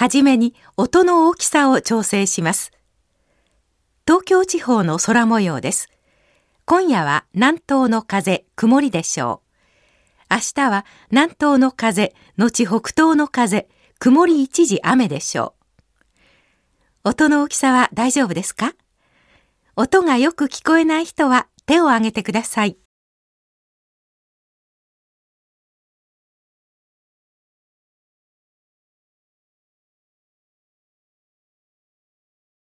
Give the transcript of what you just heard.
はじめに音の大きさを調整します。東京地方の空模様です。今夜は南東の風、曇りでしょう。明日は南東の風、後北東の風、曇り一時雨でしょう。音の大きさは大丈夫ですか？音がよく聞こえない人は手を挙げてください。